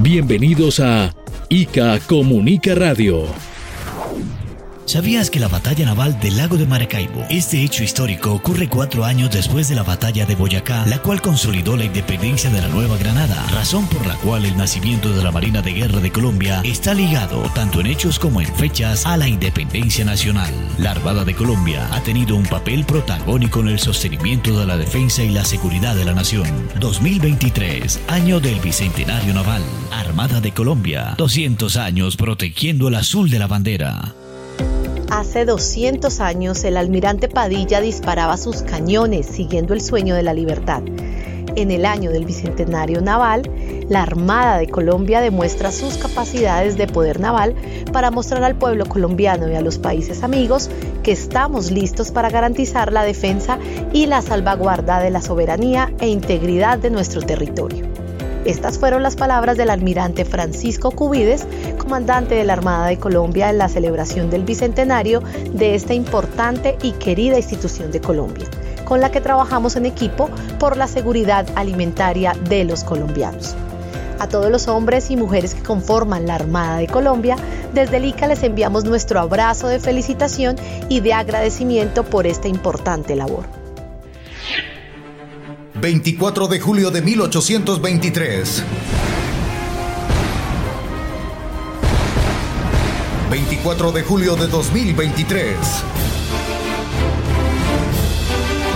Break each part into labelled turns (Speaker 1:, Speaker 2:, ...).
Speaker 1: Bienvenidos a ICA Comunica Radio.
Speaker 2: ¿Sabías que la batalla naval del lago de Maracaibo? Este hecho histórico ocurre cuatro años después de la batalla de Boyacá, la cual consolidó la independencia de la Nueva Granada, razón por la cual el nacimiento de la Marina de Guerra de Colombia está ligado, tanto en hechos como en fechas, a la independencia nacional. La Armada de Colombia ha tenido un papel protagónico en el sostenimiento de la defensa y la seguridad de la nación. 2023, año del Bicentenario Naval. Armada de Colombia, 200 años protegiendo el azul de la bandera.
Speaker 3: Hace 200 años el almirante Padilla disparaba sus cañones siguiendo el sueño de la libertad. En el año del Bicentenario Naval, la Armada de Colombia demuestra sus capacidades de poder naval para mostrar al pueblo colombiano y a los países amigos que estamos listos para garantizar la defensa y la salvaguarda de la soberanía e integridad de nuestro territorio. Estas fueron las palabras del almirante Francisco Cubides, comandante de la Armada de Colombia en la celebración del bicentenario de esta importante y querida institución de Colombia, con la que trabajamos en equipo por la seguridad alimentaria de los colombianos. A todos los hombres y mujeres que conforman la Armada de Colombia, desde el ICA les enviamos nuestro abrazo de felicitación y de agradecimiento por esta importante labor.
Speaker 4: 24 de julio de 1823. 24 de julio de 2023.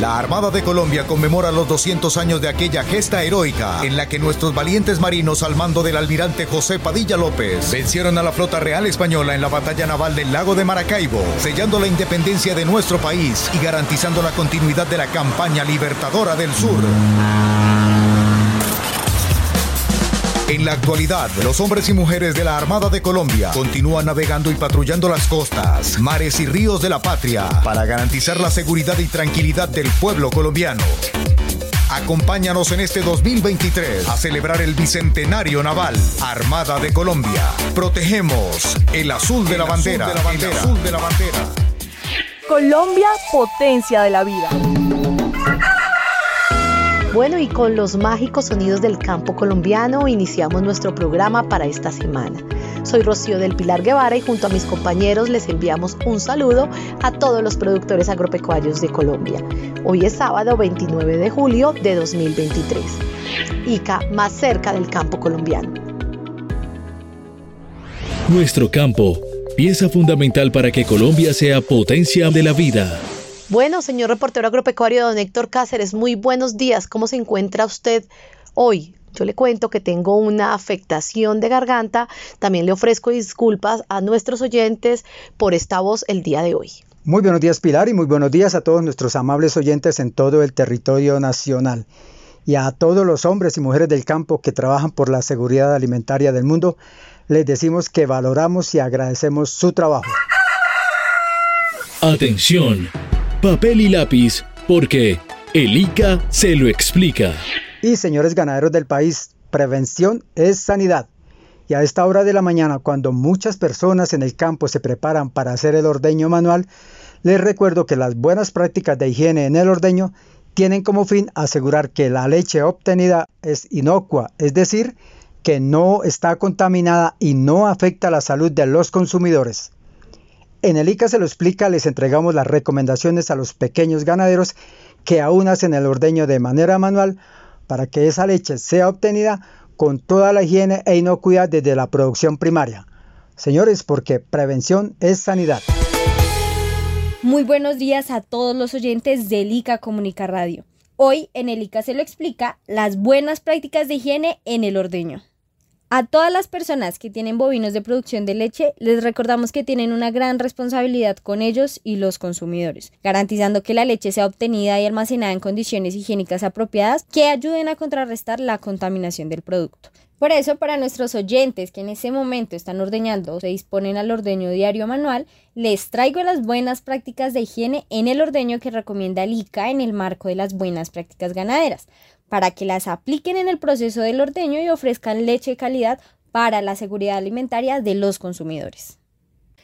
Speaker 4: La Armada de Colombia conmemora los 200 años de aquella gesta heroica en la que nuestros valientes marinos al mando del almirante José Padilla López vencieron a la flota real española en la batalla naval del lago de Maracaibo, sellando la independencia de nuestro país y garantizando la continuidad de la campaña libertadora del sur. En la actualidad, los hombres y mujeres de la Armada de Colombia continúan navegando y patrullando las costas, mares y ríos de la patria para garantizar la seguridad y tranquilidad del pueblo colombiano. Acompáñanos en este 2023 a celebrar el Bicentenario Naval Armada de Colombia. Protegemos el azul de la bandera. El azul de la bandera.
Speaker 5: Colombia, potencia de la vida.
Speaker 3: Bueno, y con los mágicos sonidos del campo colombiano iniciamos nuestro programa para esta semana. Soy Rocío del Pilar Guevara y junto a mis compañeros les enviamos un saludo a todos los productores agropecuarios de Colombia. Hoy es sábado 29 de julio de 2023. ICA más cerca del campo colombiano.
Speaker 1: Nuestro campo, pieza fundamental para que Colombia sea potencia de la vida.
Speaker 3: Bueno, señor reportero agropecuario don Héctor Cáceres, muy buenos días. ¿Cómo se encuentra usted hoy? Yo le cuento que tengo una afectación de garganta. También le ofrezco disculpas a nuestros oyentes por esta voz el día de hoy.
Speaker 6: Muy buenos días Pilar y muy buenos días a todos nuestros amables oyentes en todo el territorio nacional y a todos los hombres y mujeres del campo que trabajan por la seguridad alimentaria del mundo. Les decimos que valoramos y agradecemos su trabajo.
Speaker 1: Atención papel y lápiz, porque el ICA se lo explica.
Speaker 6: Y señores ganaderos del país, prevención es sanidad. Y a esta hora de la mañana, cuando muchas personas en el campo se preparan para hacer el ordeño manual, les recuerdo que las buenas prácticas de higiene en el ordeño tienen como fin asegurar que la leche obtenida es inocua, es decir, que no está contaminada y no afecta la salud de los consumidores. En el ICA se lo explica, les entregamos las recomendaciones a los pequeños ganaderos que aún hacen el ordeño de manera manual para que esa leche sea obtenida con toda la higiene e inocuidad desde la producción primaria. Señores, porque prevención es sanidad.
Speaker 5: Muy buenos días a todos los oyentes del ICA Comunica Radio. Hoy en el ICA se lo explica las buenas prácticas de higiene en el ordeño. A todas las personas que tienen bovinos de producción de leche, les recordamos que tienen una gran responsabilidad con ellos y los consumidores, garantizando que la leche sea obtenida y almacenada en condiciones higiénicas apropiadas que ayuden a contrarrestar la contaminación del producto. Por eso, para nuestros oyentes que en ese momento están ordeñando o se disponen al ordeño diario manual, les traigo las buenas prácticas de higiene en el ordeño que recomienda el ICA en el marco de las buenas prácticas ganaderas, para que las apliquen en el proceso del ordeño y ofrezcan leche de calidad para la seguridad alimentaria de los consumidores.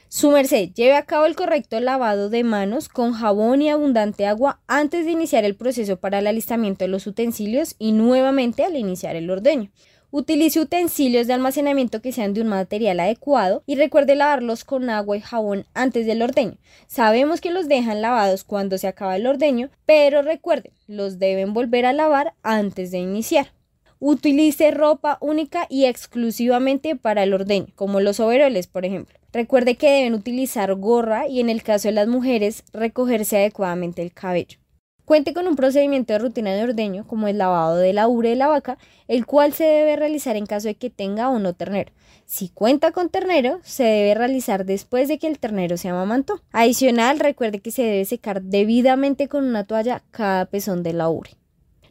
Speaker 5: Su merced, lleve a cabo el correcto lavado de manos con jabón y abundante agua antes de iniciar el proceso para el alistamiento de los utensilios y nuevamente al iniciar el ordeño. Utilice utensilios de almacenamiento que sean de un material adecuado y recuerde lavarlos con agua y jabón antes del ordeño. Sabemos que los dejan lavados cuando se acaba el ordeño, pero recuerde, los deben volver a lavar antes de iniciar. Utilice ropa única y exclusivamente para el ordeño, como los overoles, por ejemplo. Recuerde que deben utilizar gorra y en el caso de las mujeres, recogerse adecuadamente el cabello. Cuente con un procedimiento de rutina de ordeño, como el lavado de la ubre de la vaca, el cual se debe realizar en caso de que tenga o no ternero. Si cuenta con ternero, se debe realizar después de que el ternero se amamantó. Adicional, recuerde que se debe secar debidamente con una toalla cada pezón de la ubre.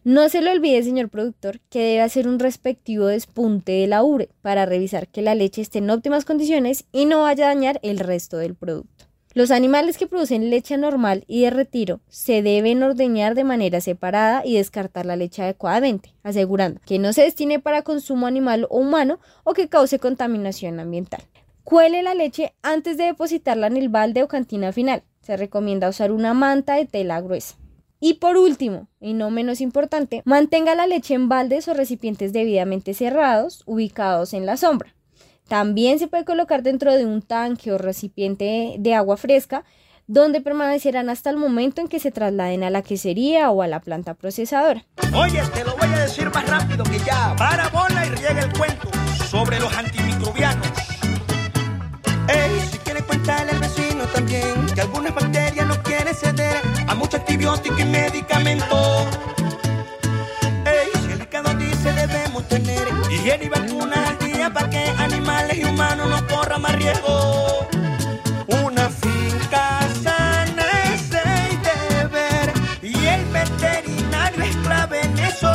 Speaker 5: No se le olvide, señor productor, que debe hacer un respectivo despunte de la ubre para revisar que la leche esté en óptimas condiciones y no vaya a dañar el resto del producto. Los animales que producen leche normal y de retiro se deben ordeñar de manera separada y descartar la leche adecuadamente, asegurando que no se destine para consumo animal o humano o que cause contaminación ambiental. Cuele la leche antes de depositarla en el balde o cantina final. Se recomienda usar una manta de tela gruesa. Y por último, y no menos importante, mantenga la leche en baldes o recipientes debidamente cerrados, ubicados en la sombra. También se puede colocar dentro de un tanque o recipiente de agua fresca, donde permanecerán hasta el momento en que se trasladen a la quesería o a la planta procesadora.
Speaker 7: Oye, te lo voy a decir más rápido que ya. Para bola y riega el cuento sobre los antimicrobianos. Ey, si quieres cuéntale al vecino también que algunas bacterias no quieren ceder a mucho antibiótico y medicamento. Riesgo. Una finca sana es el deber y el veterinario es clave en eso.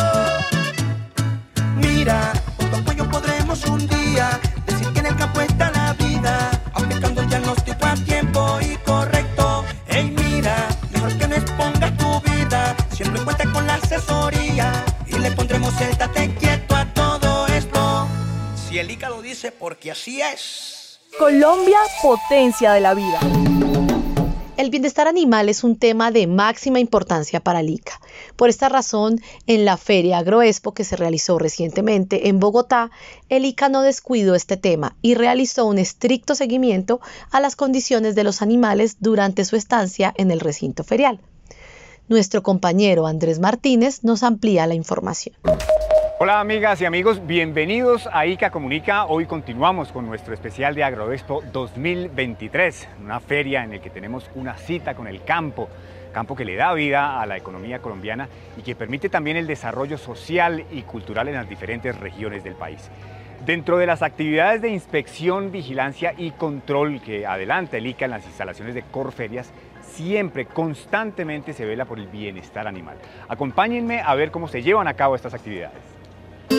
Speaker 7: Mira, con tu apoyo podremos un día decir que en el campo está la vida, aplicando el diagnóstico a tiempo y correcto. Ey, mira, mejor que no expongas tu vida, siempre cuenta con la asesoría y le pondremos el tate quieto a todo esto. Si el ICA lo dice, porque así es.
Speaker 8: Colombia, potencia de la vida.
Speaker 3: El bienestar animal es un tema de máxima importancia para el ICA. Por esta razón, en la Feria Agroexpo que se realizó recientemente en Bogotá, el ICA no descuidó este tema y realizó un estricto seguimiento a las condiciones de los animales durante su estancia en el recinto ferial. Nuestro compañero Andrés Martínez nos amplía la información.
Speaker 9: Hola amigas y amigos, bienvenidos a ICA Comunica. Hoy continuamos con nuestro especial de AgroExpo 2023, una feria en la que tenemos una cita con el campo, campo que le da vida a la economía colombiana y que permite también el desarrollo social y cultural en las diferentes regiones del país. Dentro de las actividades de inspección, vigilancia y control que adelanta el ICA en las instalaciones de Corferias, siempre, constantemente se vela por el bienestar animal. Acompáñenme a ver cómo se llevan a cabo estas actividades. En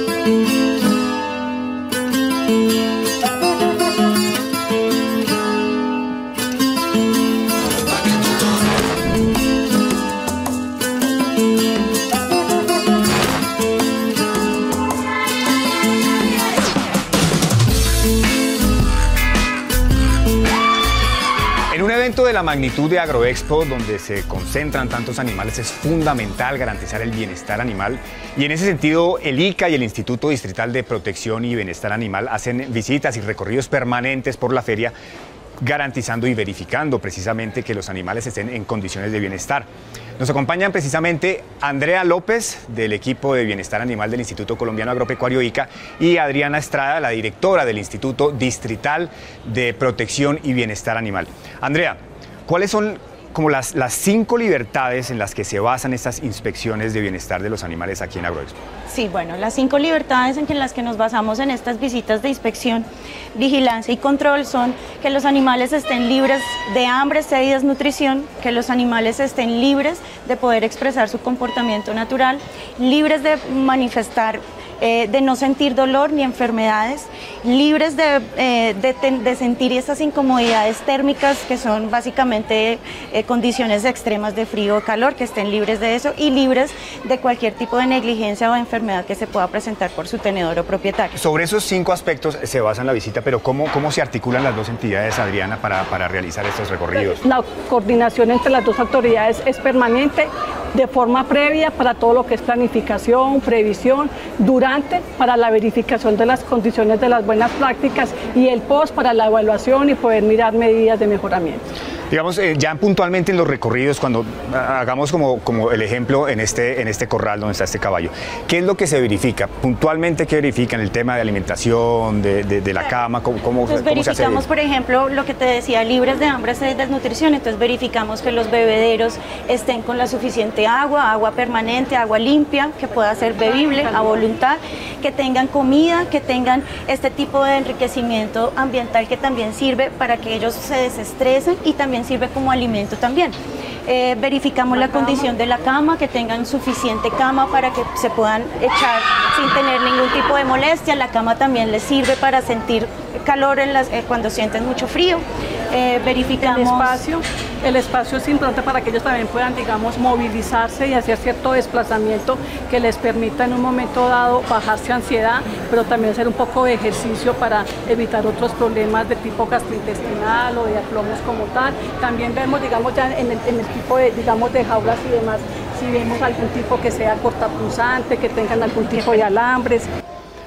Speaker 9: la magnitud de Agroexpo, donde se concentran tantos animales, es fundamental garantizar el bienestar animal. Y en ese sentido, el ICA y el Instituto Distrital de Protección y Bienestar Animal hacen visitas y recorridos permanentes por la feria, garantizando y verificando precisamente que los animales estén en condiciones de bienestar. Nos acompañan precisamente Andrea López del equipo de bienestar animal del Instituto Colombiano Agropecuario ICA y Adriana Estrada, la directora del Instituto Distrital de Protección y Bienestar Animal. Andrea, ¿cuáles son como las, las cinco libertades en las que se basan estas inspecciones de bienestar de los animales aquí en Agroexpo?
Speaker 10: Sí, bueno, las cinco libertades en las que nos basamos en estas visitas de inspección, vigilancia y control son que los animales estén libres de hambre, sed y desnutrición, que los animales estén libres de poder expresar su comportamiento natural, libres de manifestar eh, de no sentir dolor ni enfermedades, libres de, eh, de, sentir esas incomodidades térmicas que son básicamente eh, condiciones extremas de frío o calor, que estén libres de eso y libres de cualquier tipo de negligencia o enfermedad que se pueda presentar por su tenedor o propietario.
Speaker 9: Sobre esos cinco aspectos se basa la visita, pero ¿cómo, cómo se articulan las dos entidades, Adriana, para, para realizar estos recorridos?
Speaker 11: La coordinación entre las dos autoridades es permanente de forma previa para todo lo que es planificación, previsión, durante para la verificación de las condiciones de las buenas prácticas y el post para la evaluación y poder mirar medidas de mejoramiento.
Speaker 9: Digamos, eh, ya puntualmente en los recorridos, cuando ah, hagamos como, como el ejemplo en este, en este corral donde está este caballo, ¿qué es lo que se verifica? Puntualmente, ¿qué verifican? ¿El tema de alimentación, de, de, la cama? ¿Cómo, cómo,
Speaker 10: entonces, verificamos, por ejemplo, lo que te decía, libres de hambre y desnutrición. Entonces, verificamos que los bebederos estén con la suficiente agua, agua permanente, agua limpia, que pueda ser bebible a voluntad, que tengan comida, que tengan este tipo de enriquecimiento ambiental que también sirve para que ellos se desestresen y también sirve como alimento también. Eh, verificamos la, condición de la cama, que tengan suficiente cama para que se puedan echar sin tener ningún tipo de molestia. La cama también les sirve para sentir calor en las, eh, cuando sienten mucho frío. Eh, verificamos
Speaker 11: el espacio. El espacio es importante para que ellos también puedan, digamos, movilizarse y hacer cierto desplazamiento que les permita en un momento dado bajarse ansiedad, pero también hacer un poco de ejercicio para evitar otros problemas de tipo gastrointestinal o de aplomos como tal. También vemos, digamos, ya en el, en el tipo de, digamos, de jaulas y demás, si vemos algún tipo que sea cortapulsante, que tengan algún tipo de alambres.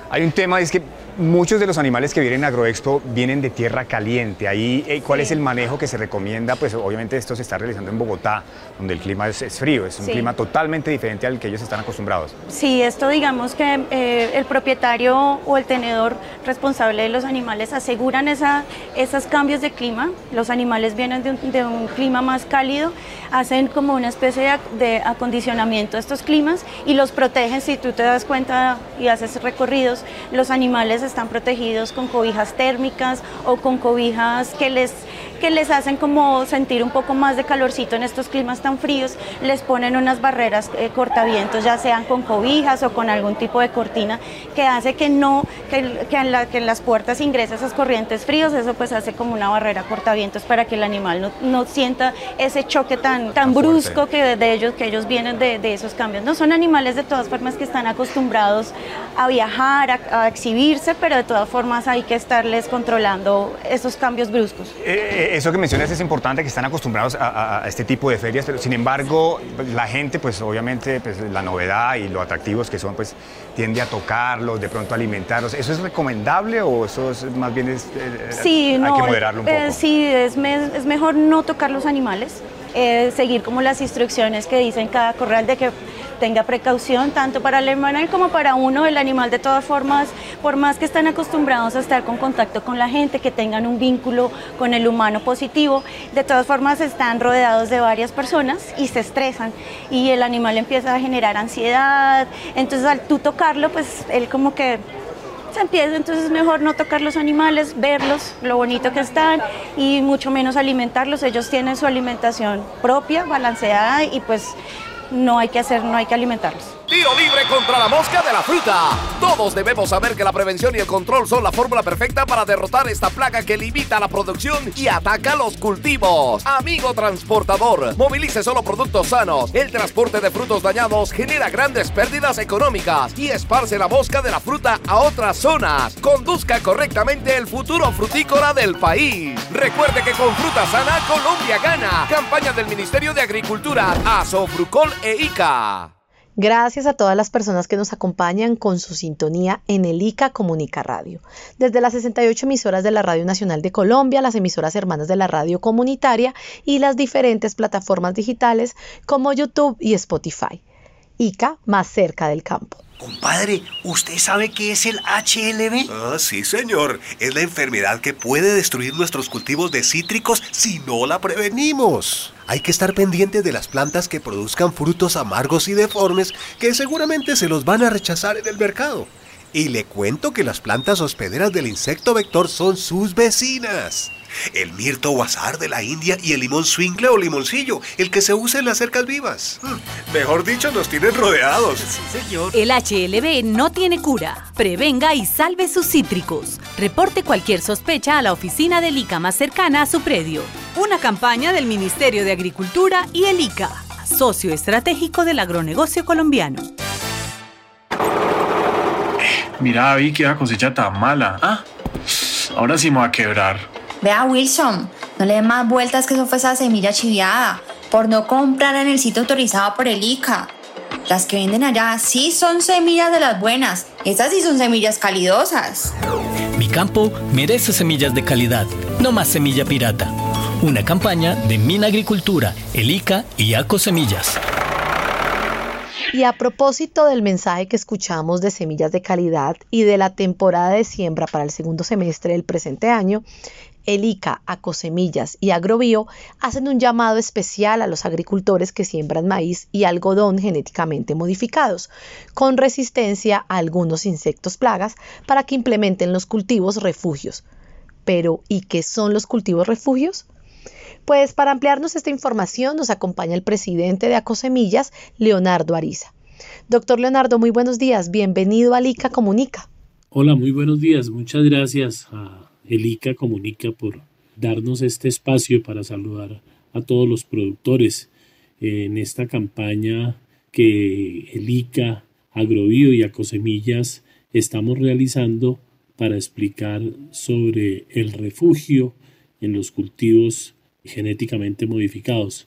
Speaker 9: Hay un tema, es que Muchos de los animales que vienen a Agroexpo vienen de tierra caliente. Ahí, eh, ¿cuál es el manejo que se recomienda? Pues obviamente esto se está realizando en Bogotá, donde el clima es, frío, es un clima totalmente diferente al que ellos están acostumbrados.
Speaker 10: Sí, esto digamos que eh, el propietario o el tenedor responsable de los animales aseguran esa, esos cambios de clima. Los animales vienen de un, de un clima más cálido, hacen como una especie de, de acondicionamiento a estos climas y los protegen. Si tú te das cuenta y haces recorridos, los animales están protegidos con cobijas térmicas o con cobijas que les que les hacen como sentir un poco más de calorcito en estos climas tan fríos, les ponen unas barreras eh, cortavientos, ya sean con cobijas o con algún tipo de cortina, que hace que no, que, que, en, la, que en, las puertas ingresen esas corrientes fríos, eso pues hace como una barrera cortavientos para que el animal no, no sienta ese choque tan, tan brusco que de, ellos, que ellos vienen de, de, esos cambios. No son animales de todas formas que están acostumbrados a viajar, a, a exhibirse, pero de todas formas hay que estarles controlando esos cambios bruscos.
Speaker 9: Eh, eso que mencionas es importante, que están acostumbrados a, este tipo de ferias, pero sin embargo, la gente, pues obviamente, pues la novedad y lo atractivos que son, pues tiende a tocarlos, de pronto alimentarlos. ¿Eso es recomendable o eso es más bien es,
Speaker 10: eh, sí, hay que moderarlo un poco? Eh, sí, es, es, mejor no tocar los animales, eh, seguir como las instrucciones que dicen cada corral de que tenga precaución tanto para el animal como para uno. El animal de todas formas, por más que están acostumbrados a estar con contacto con la gente, que tengan un vínculo con el humano positivo, de todas formas están rodeados de varias personas y se estresan y el animal empieza a generar ansiedad. Entonces al tú tocarlo, pues él como que se empieza, entonces es mejor no tocar los animales, verlos, lo bonito que están y mucho menos alimentarlos. Ellos tienen su alimentación propia, balanceada y pues no hay que hacer, no hay que alimentarlos.
Speaker 12: Tiro libre contra la mosca de la fruta. Todos debemos saber que la prevención y el control son la fórmula perfecta para derrotar esta plaga que limita la producción y ataca los cultivos. Amigo transportador, movilice solo productos sanos. El transporte de frutos dañados genera grandes pérdidas económicas y esparce la mosca de la fruta a otras zonas. Conduzca correctamente el futuro frutícola del país. Recuerde que con fruta sana Colombia gana. Campaña del Ministerio de Agricultura, Asofrucol e ICA.
Speaker 3: Gracias a todas las personas que nos acompañan con su sintonía en el ICA Comunica Radio. Desde las 68 emisoras de la Radio Nacional de Colombia, las emisoras hermanas de la radio comunitaria y las diferentes plataformas digitales como YouTube y Spotify. ICA más cerca del campo.
Speaker 13: Compadre, ¿usted sabe qué es el HLB?
Speaker 14: Ah, sí, señor. Es la enfermedad que puede destruir nuestros cultivos de cítricos si no la prevenimos. Hay que estar pendiente de las plantas que produzcan frutos amargos y deformes que seguramente se los van a rechazar en el mercado. Y le cuento que las plantas hospederas del insecto vector son sus vecinas. El mirto guasar de la India y el limón swingle o limoncillo, el que se usa en las cercas vivas. Mm, mejor dicho, nos tienen rodeados.
Speaker 15: Sí, señor. El HLB no tiene cura. Prevenga y salve sus cítricos. Reporte cualquier sospecha a la oficina del ICA más cercana a su predio. Una campaña del Ministerio de Agricultura y el ICA, socio estratégico del agronegocio colombiano.
Speaker 16: Mira, vi que la cosecha tan mala. Ah, ahora sí me va a quebrar.
Speaker 17: Vea, Wilson, no le dé más vueltas que eso fue esa semilla chiviada por no comprar en el sitio autorizado por el ICA. Las que venden allá sí son semillas de las buenas. Estas sí son semillas calidosas.
Speaker 18: Mi campo merece semillas de calidad, no más semilla pirata. Una campaña de Mina Agricultura, el ICA y ACO Semillas.
Speaker 3: Y a propósito del mensaje que escuchamos de semillas de calidad y de la temporada de siembra para el segundo semestre del presente año, el ICA, Acosemillas y Agrobio hacen un llamado especial a los agricultores que siembran maíz y algodón genéticamente modificados, con resistencia a algunos insectos plagas, para que implementen los cultivos refugios. Pero, ¿y qué son los cultivos refugios? Pues para ampliarnos esta información nos acompaña el presidente de Acosemillas, Leonardo Ariza. Doctor Leonardo, muy buenos días. Bienvenido a ICA Comunica.
Speaker 19: Hola, muy buenos días. Muchas gracias el ICA Comunica por darnos este espacio para saludar a todos los productores en esta campaña que el ICA, Agrobio y Acosemillas estamos realizando para explicar sobre el refugio en los cultivos genéticamente modificados.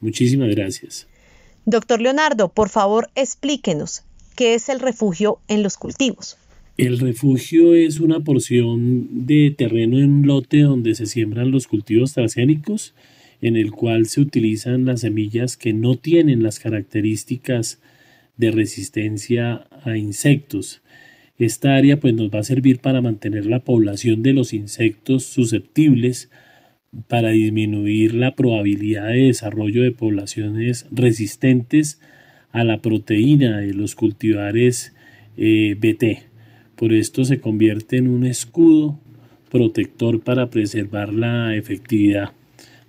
Speaker 19: Muchísimas gracias.
Speaker 3: Doctor Leonardo, por favor explíquenos qué es el refugio en los cultivos.
Speaker 19: El refugio es una porción de terreno en lote donde se siembran los cultivos transgénicos, en el cual se utilizan las semillas que no tienen las características de resistencia a insectos. Esta área pues nos va a servir para mantener la población de los insectos susceptibles para disminuir la probabilidad de desarrollo de poblaciones resistentes a la proteína de los cultivares eh, BT. Por esto se convierte en un escudo protector para preservar la efectividad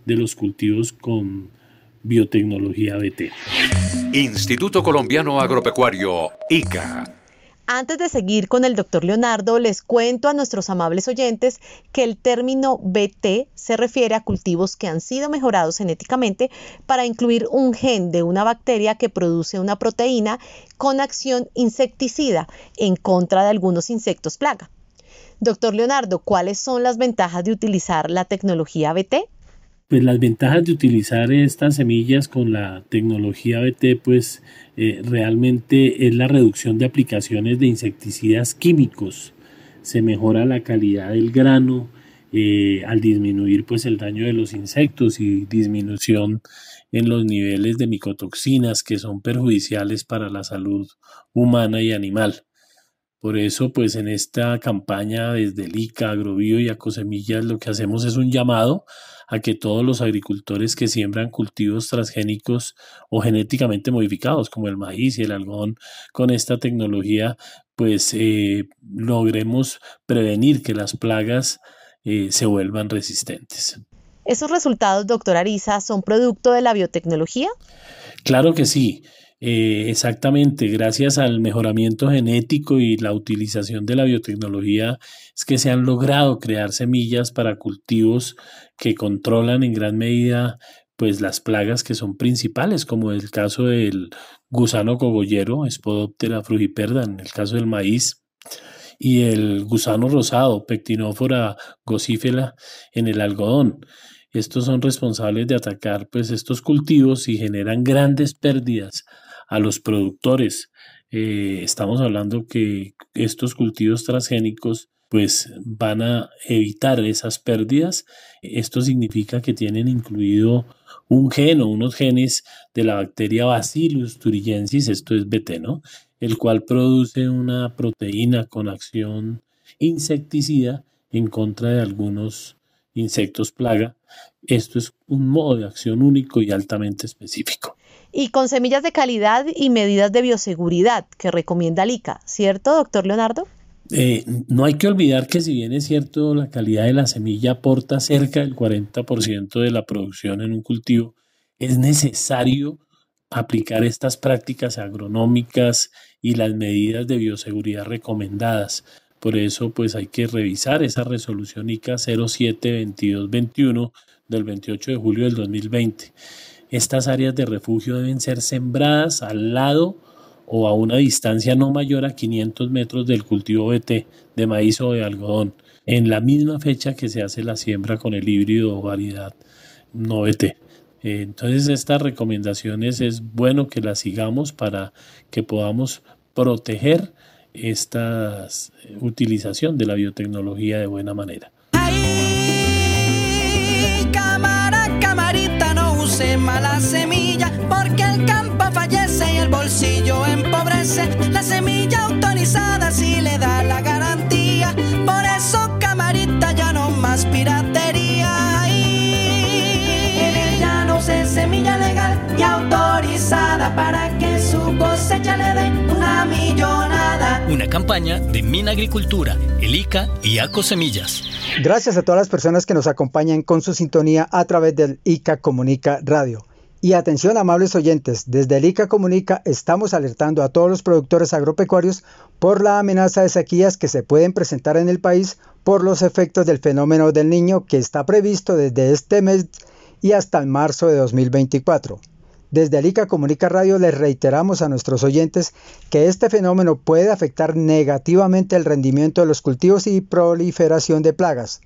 Speaker 19: de los cultivos con biotecnología BT.
Speaker 12: Instituto Colombiano Agropecuario, ICA
Speaker 3: antes de seguir con el doctor Leonardo, les cuento a nuestros amables oyentes que el término BT se refiere a cultivos que han sido mejorados genéticamente para incluir un gen de una bacteria que produce una proteína con acción insecticida en contra de algunos insectos plaga. Doctor Leonardo, ¿cuáles son las ventajas de utilizar la tecnología BT?
Speaker 19: Pues las ventajas de utilizar estas semillas con la tecnología BT, pues eh, realmente es la reducción de aplicaciones de insecticidas químicos. Se mejora la calidad del grano eh, al disminuir pues el daño de los insectos y disminución en los niveles de micotoxinas que son perjudiciales para la salud humana y animal. Por eso, pues en esta campaña desde el ICA, Agrobio y Acosemillas, lo que hacemos es un llamado a que todos los agricultores que siembran cultivos transgénicos o genéticamente modificados, como el maíz y el algodón, con esta tecnología, pues eh, logremos prevenir que las plagas eh, se vuelvan resistentes.
Speaker 3: ¿Esos resultados, doctor Ariza, son producto de la biotecnología?
Speaker 19: Claro que sí. Eh, exactamente, gracias al mejoramiento genético y la utilización de la biotecnología es que se han logrado crear semillas para cultivos que controlan en gran medida pues las plagas que son principales, como el caso del gusano cogollero, Spodoptera frugiperda, en el caso del maíz, y el gusano rosado, Pectinófora gosífera, en el algodón. Estos son responsables de atacar pues estos cultivos y generan grandes pérdidas a los productores. Eh, estamos hablando que estos cultivos transgénicos pues van a evitar esas pérdidas. Esto significa que tienen incluido un gen o unos genes de la bacteria Bacillus thuringiensis, esto es BT, ¿no? El cual produce una proteína con acción insecticida en contra de algunos insectos plaga. Esto es un modo de acción único y altamente específico
Speaker 3: y con semillas de calidad y medidas de bioseguridad que recomienda el ICA, ¿cierto, doctor Leonardo?
Speaker 19: Eh, no hay que olvidar que si bien es cierto la calidad de la semilla aporta cerca del 40% de la producción en un cultivo, es necesario aplicar estas prácticas agronómicas y las medidas de bioseguridad recomendadas. Por eso, pues hay que revisar esa resolución ICA 072221 del 28 de julio del 2020. Estas áreas de refugio deben ser sembradas al lado o a una distancia no mayor a 500 metros del cultivo BT de maíz o de algodón, en la misma fecha que se hace la siembra con el híbrido o variedad no BT. Entonces estas recomendaciones es bueno que las sigamos para que podamos proteger esta utilización de la biotecnología de buena manera.
Speaker 20: Mala semilla, porque el campo fallece y el bolsillo empobrece. La semilla autorizada sí le da la garantía, por eso camarita ya no más piratería. En ella no se semilla legal y autorizada para que su cosecha le dé una millonada.
Speaker 18: Una campaña de Mina Agricultura, el ICA y ACO Semillas.
Speaker 6: Gracias a todas las personas que nos acompañan con su sintonía a través del ICA Comunica Radio. Y atención amables oyentes, desde el ICA Comunica estamos alertando a todos los productores agropecuarios por la amenaza de sequías que se pueden presentar en el país por los efectos del fenómeno del niño que está previsto desde este mes y hasta el marzo de 2024. Desde el ICA Comunica Radio les reiteramos a nuestros oyentes que este fenómeno puede afectar negativamente el rendimiento de los cultivos y proliferación de plagas.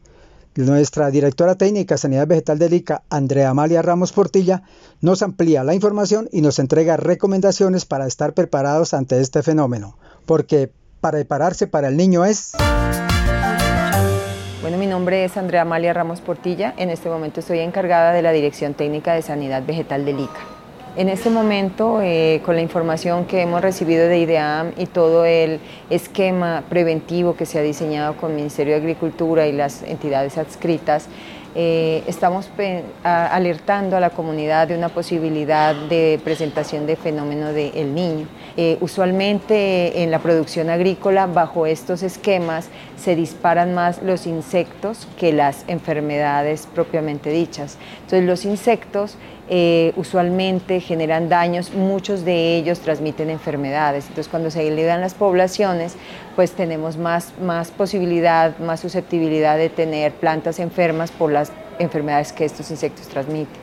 Speaker 6: Nuestra directora técnica de Sanidad Vegetal del ICA, Andrea Amalia Ramos Portilla, nos amplía la información y nos entrega recomendaciones para estar preparados ante este fenómeno, porque prepararse para el niño es...
Speaker 21: Bueno, mi nombre es Andrea Amalia Ramos Portilla. En este momento estoy encargada de la Dirección Técnica de Sanidad Vegetal del ICA. En este momento, eh, con la información que hemos recibido de IDEAM y todo el esquema preventivo que se ha diseñado con el Ministerio de Agricultura y las entidades adscritas, eh, estamos alertando a la comunidad de una posibilidad de presentación de fenómeno del niño. Eh, usualmente en la producción agrícola, bajo estos esquemas, se disparan más los insectos que las enfermedades propiamente dichas. Entonces los insectos eh, usualmente generan daños, muchos de ellos transmiten enfermedades. Entonces cuando se elevan las poblaciones, pues tenemos más, más posibilidad, más susceptibilidad de tener plantas enfermas por las enfermedades que estos insectos transmiten.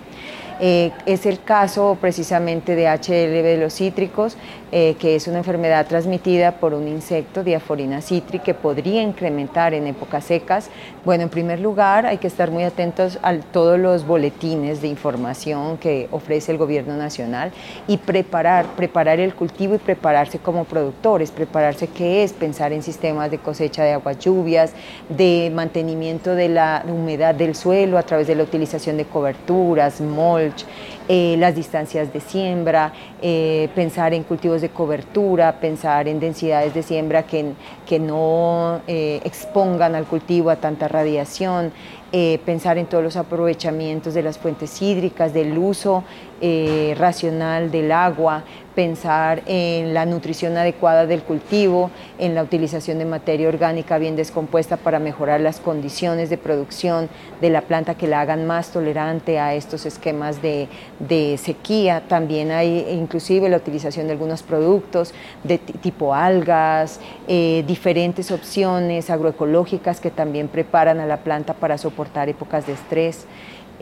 Speaker 21: Eh, es el caso precisamente de HLV de los cítricos, eh, que es una enfermedad transmitida por un insecto, diaforina citri, que podría incrementar en épocas secas. Bueno, en primer lugar hay que estar muy atentos a todos los boletines de información que ofrece el gobierno nacional y preparar, preparar el cultivo y prepararse como productores, prepararse qué es, pensar en sistemas de cosecha de aguas lluvias, de mantenimiento de la humedad del suelo a través de la utilización de coberturas, research eh, las distancias de siembra, eh, pensar en cultivos de cobertura, pensar en densidades de siembra que, que no eh, expongan al cultivo a tanta radiación, pensar en todos los aprovechamientos de las fuentes hídricas, del uso racional del agua, pensar en la nutrición adecuada del cultivo, en la utilización de materia orgánica bien descompuesta para mejorar las condiciones de producción de la planta que la hagan más tolerante a estos esquemas de, sequía. También hay inclusive la utilización de algunos productos de tipo algas, eh, diferentes opciones agroecológicas que también preparan a la planta para soportar épocas de estrés.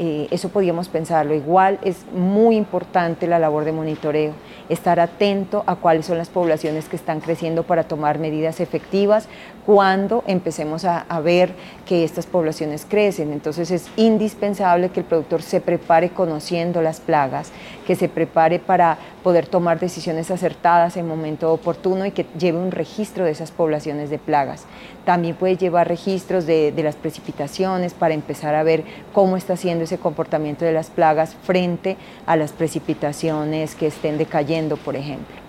Speaker 21: Eh, eso podríamos pensarlo. Igual es muy importante la labor de monitoreo, estar atento a cuáles son las poblaciones que están creciendo para tomar medidas efectivas cuando empecemos a, ver que estas poblaciones crecen. Entonces es indispensable que el productor se prepare conociendo las plagas, que se prepare para poder tomar decisiones acertadas en momento oportuno y que lleve un registro de esas poblaciones de plagas. También puede llevar registros de, de las precipitaciones para empezar a ver cómo está siendo ese comportamiento de las plagas frente a las precipitaciones que estén decayendo, por ejemplo.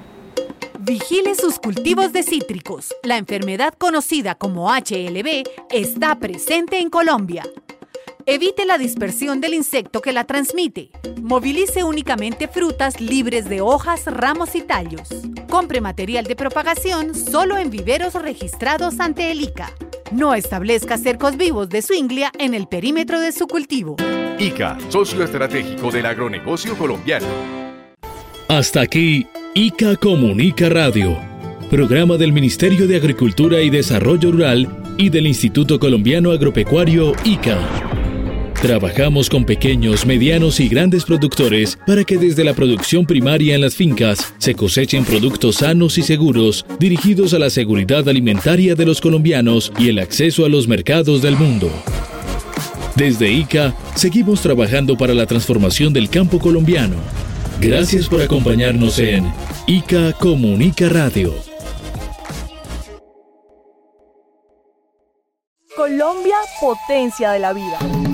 Speaker 15: Vigile sus cultivos de cítricos. La enfermedad conocida como HLB está presente en Colombia. Evite la dispersión del insecto que la transmite. Movilice únicamente frutas libres de hojas, ramos y tallos. Compre material de propagación solo en viveros registrados ante el ICA. No establezca cercos vivos de su inglia en el perímetro de su cultivo.
Speaker 22: ICA, socio estratégico del agronegocio colombiano.
Speaker 1: Hasta aquí, ICA Comunica Radio, programa del Ministerio de Agricultura y Desarrollo Rural y del Instituto Colombiano Agropecuario ICA. Trabajamos con pequeños, medianos y grandes productores para que desde la producción primaria en las fincas se cosechen productos sanos y seguros dirigidos a la seguridad alimentaria de los colombianos y el acceso a los mercados del mundo. Desde ICA seguimos trabajando para la transformación del campo colombiano. Gracias por acompañarnos en ICA Comunica Radio.
Speaker 8: Colombia, potencia de la vida.